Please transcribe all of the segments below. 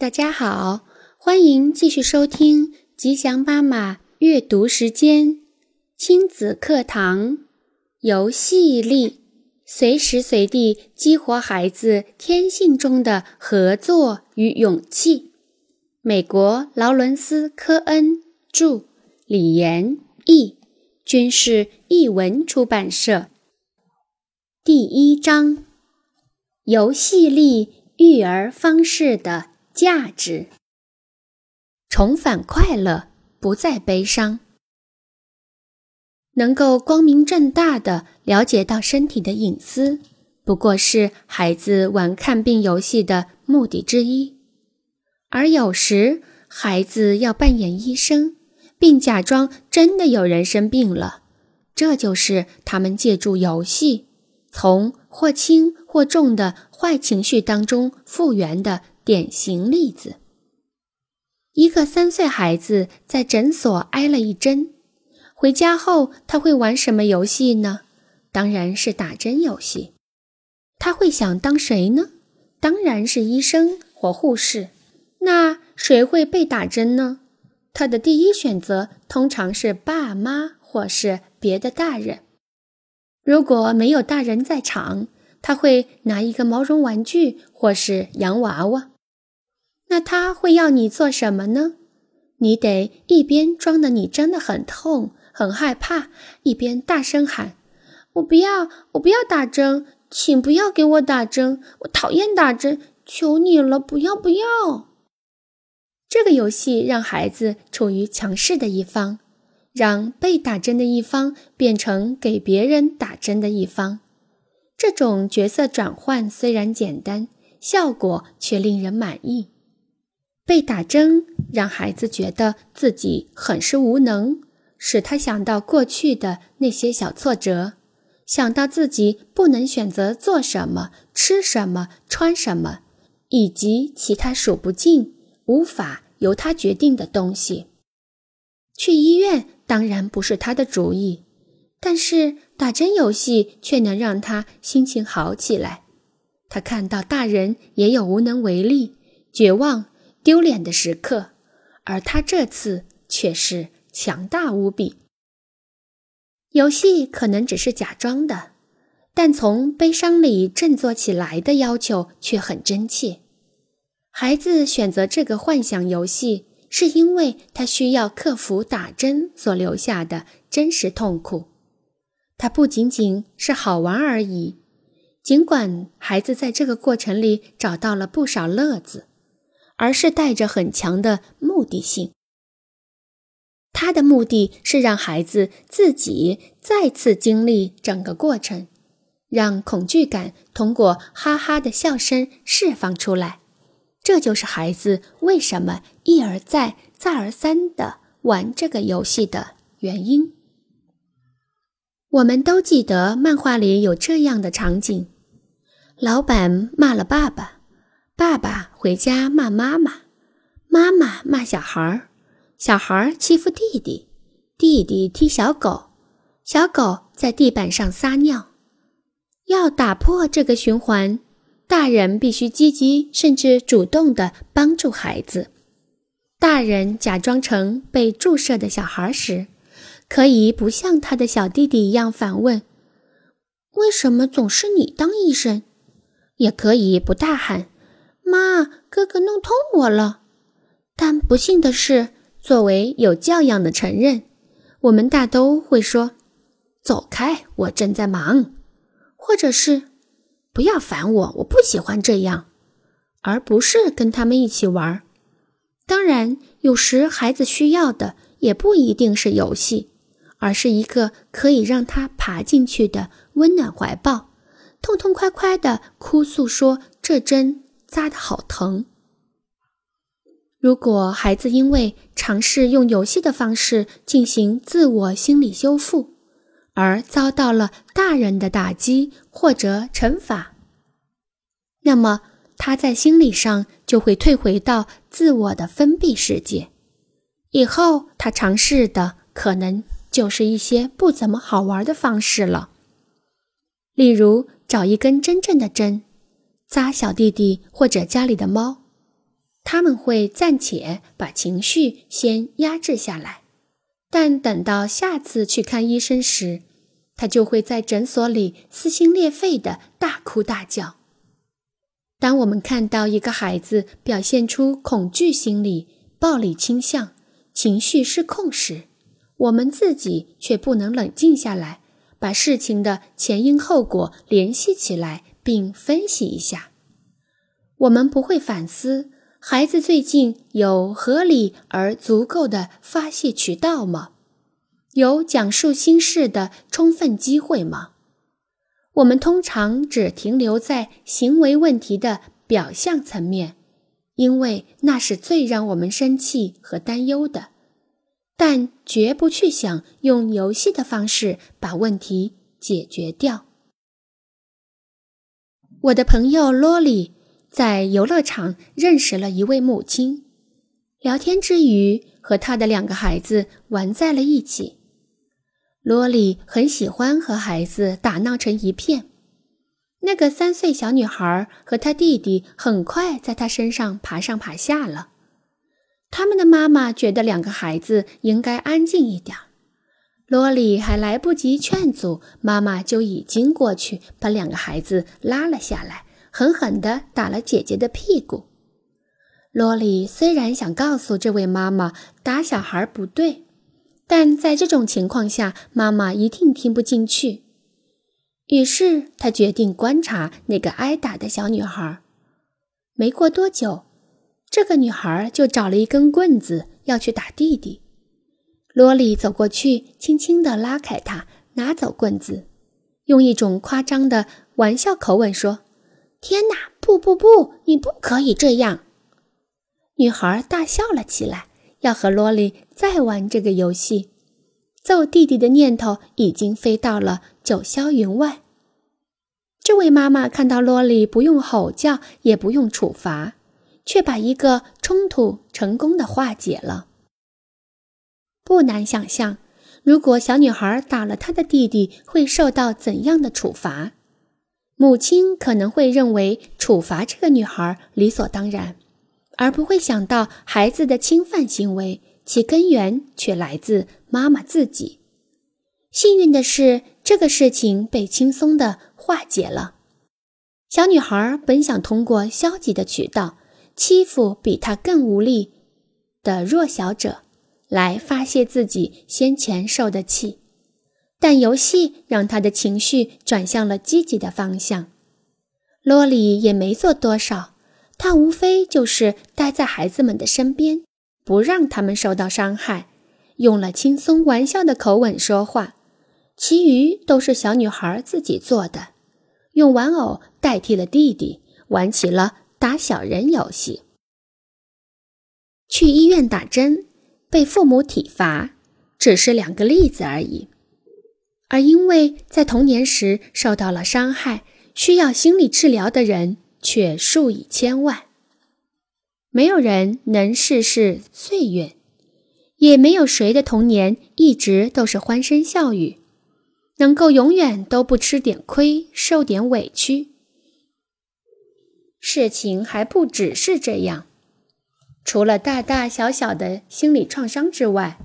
大家好，欢迎继续收听吉祥妈妈阅读时间，亲子课堂游戏力，随时随地激活孩子天性中的合作与勇气。美国劳伦斯·科恩著，李延译，军事译文出版社。第一章：游戏力育儿方式的。价值，重返快乐，不再悲伤。能够光明正大的了解到身体的隐私，不过是孩子玩看病游戏的目的之一。而有时，孩子要扮演医生，并假装真的有人生病了，这就是他们借助游戏，从或轻或重的坏情绪当中复原的。典型例子：一个三岁孩子在诊所挨了一针，回家后他会玩什么游戏呢？当然是打针游戏。他会想当谁呢？当然是医生或护士。那谁会被打针呢？他的第一选择通常是爸妈或是别的大人。如果没有大人在场，他会拿一个毛绒玩具或是洋娃娃。那他会要你做什么呢？你得一边装的你真的很痛、很害怕，一边大声喊：“我不要，我不要打针，请不要给我打针，我讨厌打针，求你了，不要不要！”这个游戏让孩子处于强势的一方，让被打针的一方变成给别人打针的一方。这种角色转换虽然简单，效果却令人满意。被打针让孩子觉得自己很是无能，使他想到过去的那些小挫折，想到自己不能选择做什么、吃什么、穿什么，以及其他数不尽无法由他决定的东西。去医院当然不是他的主意，但是打针游戏却能让他心情好起来。他看到大人也有无能为力、绝望。丢脸的时刻，而他这次却是强大无比。游戏可能只是假装的，但从悲伤里振作起来的要求却很真切。孩子选择这个幻想游戏，是因为他需要克服打针所留下的真实痛苦。它不仅仅是好玩而已，尽管孩子在这个过程里找到了不少乐子。而是带着很强的目的性。他的目的是让孩子自己再次经历整个过程，让恐惧感通过哈哈的笑声释放出来。这就是孩子为什么一而再、再而三的玩这个游戏的原因。我们都记得漫画里有这样的场景：老板骂了爸爸。爸爸回家骂妈妈，妈妈骂小孩儿，小孩儿欺负弟弟，弟弟踢小狗，小狗在地板上撒尿。要打破这个循环，大人必须积极甚至主动地帮助孩子。大人假装成被注射的小孩时，可以不像他的小弟弟一样反问：“为什么总是你当医生？”也可以不大喊。妈，哥哥弄痛我了。但不幸的是，作为有教养的成人，我们大都会说：“走开，我正在忙。”或者是“不要烦我，我不喜欢这样。”而不是跟他们一起玩。当然，有时孩子需要的也不一定是游戏，而是一个可以让他爬进去的温暖怀抱，痛痛快快的哭诉说：“这真。”扎的好疼。如果孩子因为尝试用游戏的方式进行自我心理修复，而遭到了大人的打击或者惩罚，那么他在心理上就会退回到自我的封闭世界。以后他尝试的可能就是一些不怎么好玩的方式了，例如找一根真正的针。扎小弟弟或者家里的猫，他们会暂且把情绪先压制下来，但等到下次去看医生时，他就会在诊所里撕心裂肺的大哭大叫。当我们看到一个孩子表现出恐惧心理、暴力倾向、情绪失控时，我们自己却不能冷静下来，把事情的前因后果联系起来并分析一下，我们不会反思。孩子最近有合理而足够的发泄渠道吗？有讲述心事的充分机会吗？我们通常只停留在行为问题的表象层面，因为那是最让我们生气和担忧的，但绝不去想用游戏的方式把问题解决掉。我的朋友罗莉。在游乐场认识了一位母亲，聊天之余和他的两个孩子玩在了一起。罗莉很喜欢和孩子打闹成一片，那个三岁小女孩和她弟弟很快在她身上爬上爬下了。他们的妈妈觉得两个孩子应该安静一点，罗莉还来不及劝阻，妈妈就已经过去把两个孩子拉了下来。狠狠地打了姐姐的屁股。罗莉虽然想告诉这位妈妈打小孩不对，但在这种情况下，妈妈一定听不进去。于是她决定观察那个挨打的小女孩。没过多久，这个女孩就找了一根棍子要去打弟弟。罗莉走过去，轻轻地拉开他，拿走棍子，用一种夸张的玩笑口吻说。天哪！不不不，你不可以这样！女孩大笑了起来，要和罗莉再玩这个游戏。揍弟弟的念头已经飞到了九霄云外。这位妈妈看到罗莉不用吼叫，也不用处罚，却把一个冲突成功的化解了。不难想象，如果小女孩打了她的弟弟，会受到怎样的处罚。母亲可能会认为处罚这个女孩理所当然，而不会想到孩子的侵犯行为其根源却来自妈妈自己。幸运的是，这个事情被轻松的化解了。小女孩本想通过消极的渠道欺负比她更无力的弱小者，来发泄自己先前受的气。但游戏让他的情绪转向了积极的方向。洛里也没做多少，他无非就是待在孩子们的身边，不让他们受到伤害，用了轻松玩笑的口吻说话。其余都是小女孩自己做的，用玩偶代替了弟弟，玩起了打小人游戏。去医院打针，被父母体罚，只是两个例子而已。而因为在童年时受到了伤害，需要心理治疗的人却数以千万。没有人能事事岁月，也没有谁的童年一直都是欢声笑语，能够永远都不吃点亏、受点委屈。事情还不只是这样，除了大大小小的心理创伤之外。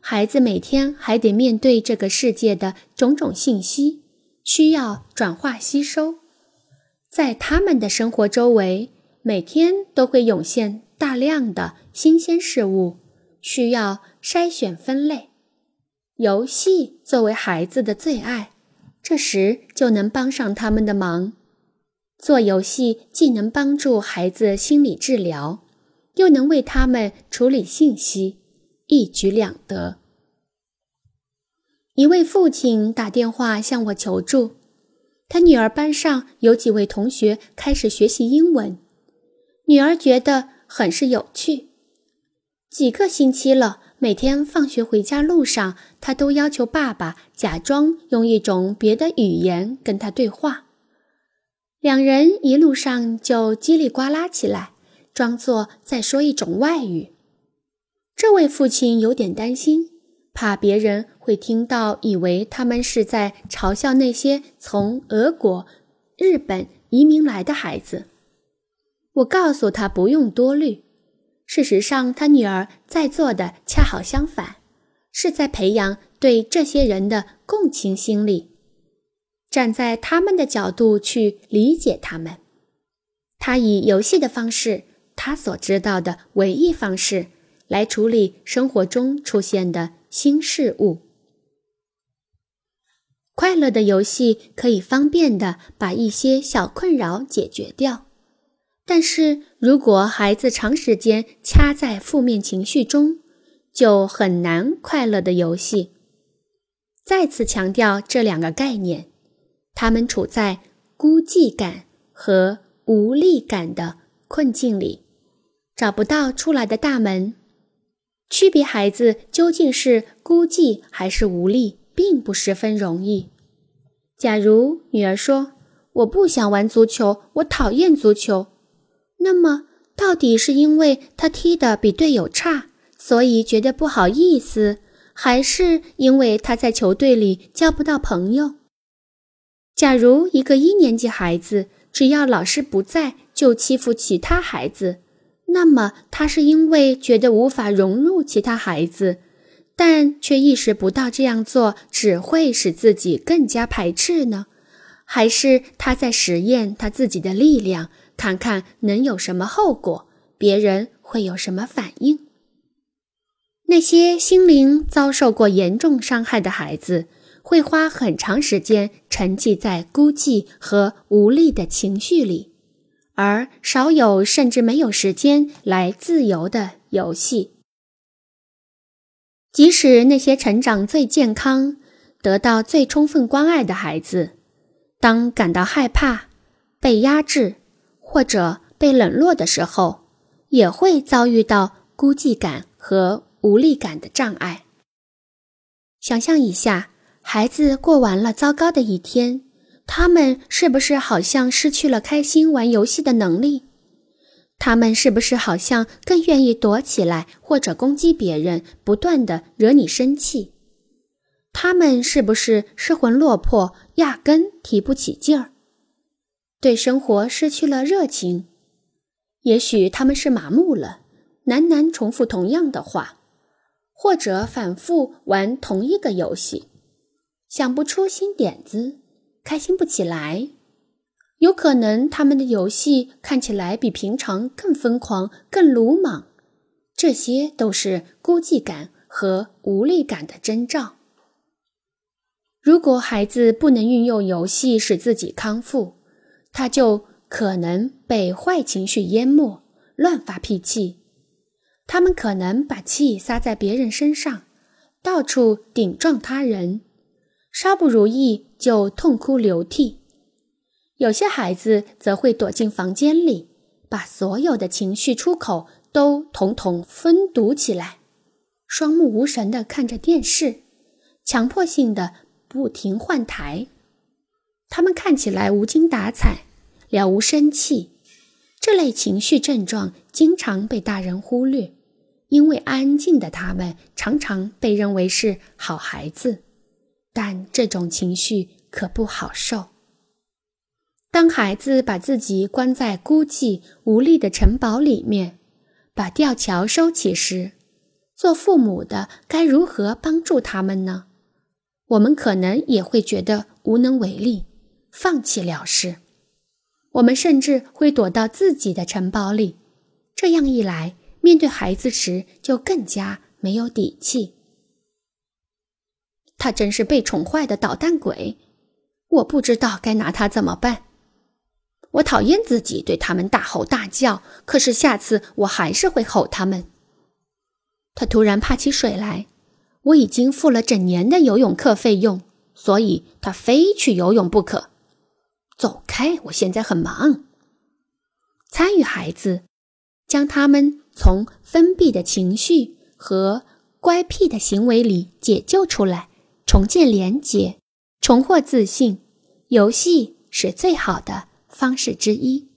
孩子每天还得面对这个世界的种种信息，需要转化吸收。在他们的生活周围，每天都会涌现大量的新鲜事物，需要筛选分类。游戏作为孩子的最爱，这时就能帮上他们的忙。做游戏既能帮助孩子心理治疗，又能为他们处理信息。一举两得。一位父亲打电话向我求助，他女儿班上有几位同学开始学习英文，女儿觉得很是有趣。几个星期了，每天放学回家路上，他都要求爸爸假装用一种别的语言跟他对话，两人一路上就叽里呱啦起来，装作在说一种外语。这位父亲有点担心，怕别人会听到，以为他们是在嘲笑那些从俄国、日本移民来的孩子。我告诉他不用多虑，事实上，他女儿在做的恰好相反，是在培养对这些人的共情心理，站在他们的角度去理解他们。他以游戏的方式，他所知道的唯一方式，来处理生活中出现的新事物。快乐的游戏可以方便的把一些小困扰解决掉，但是如果孩子长时间掐在负面情绪中，就很难快乐的游戏。再次强调这两个概念，他们处在孤寂感和无力感的困境里，找不到出来的大门。区别孩子究竟是孤寂还是无力。并不十分容易。假如女儿说：“我不想玩足球，我讨厌足球。”那么，到底是因为她踢得比队友差，所以觉得不好意思，还是因为她在球队里交不到朋友？假如一个一年级孩子只要老师不在就欺负其他孩子，那么他是因为觉得无法融入其他孩子。但却意识不到这样做只会使自己更加排斥呢？还是他在实验他自己的力量，看看能有什么后果，别人会有什么反应？那些心灵遭受过严重伤害的孩子，会花很长时间沉寂在孤寂和无力的情绪里，而少有甚至没有时间来自由的游戏。即使那些成长最健康、得到最充分关爱的孩子，当感到害怕、被压制或者被冷落的时候，也会遭遇到孤寂感和无力感的障碍。想象一下，孩子过完了糟糕的一天，他们是不是好像失去了开心玩游戏的能力？他们是不是好像更愿意躲起来，或者攻击别人，不断的惹你生气？他们是不是失魂落魄，压根提不起劲儿，对生活失去了热情？也许他们是麻木了，喃喃重复同样的话，或者反复玩同一个游戏，想不出新点子，开心不起来。有可能他们的游戏看起来比平常更疯狂、更鲁莽，这些都是孤寂感和无力感的征兆。如果孩子不能运用游戏使自己康复，他就可能被坏情绪淹没，乱发脾气。他们可能把气撒在别人身上，到处顶撞他人，稍不如意就痛哭流涕。有些孩子则会躲进房间里，把所有的情绪出口都统统封堵起来，双目无神地看着电视，强迫性的不停换台。他们看起来无精打采，了无生气。这类情绪症状经常被大人忽略，因为安静的他们常常被认为是好孩子，但这种情绪可不好受。当孩子把自己关在孤寂无力的城堡里面，把吊桥收起时，做父母的该如何帮助他们呢？我们可能也会觉得无能为力，放弃了事。我们甚至会躲到自己的城堡里，这样一来，面对孩子时就更加没有底气。他真是被宠坏的捣蛋鬼，我不知道该拿他怎么办。我讨厌自己对他们大吼大叫，可是下次我还是会吼他们。他突然怕起水来，我已经付了整年的游泳课费用，所以他非去游泳不可。走开，我现在很忙。参与孩子，将他们从封闭的情绪和乖僻的行为里解救出来，重建连结，重获自信。游戏是最好的。方式之一。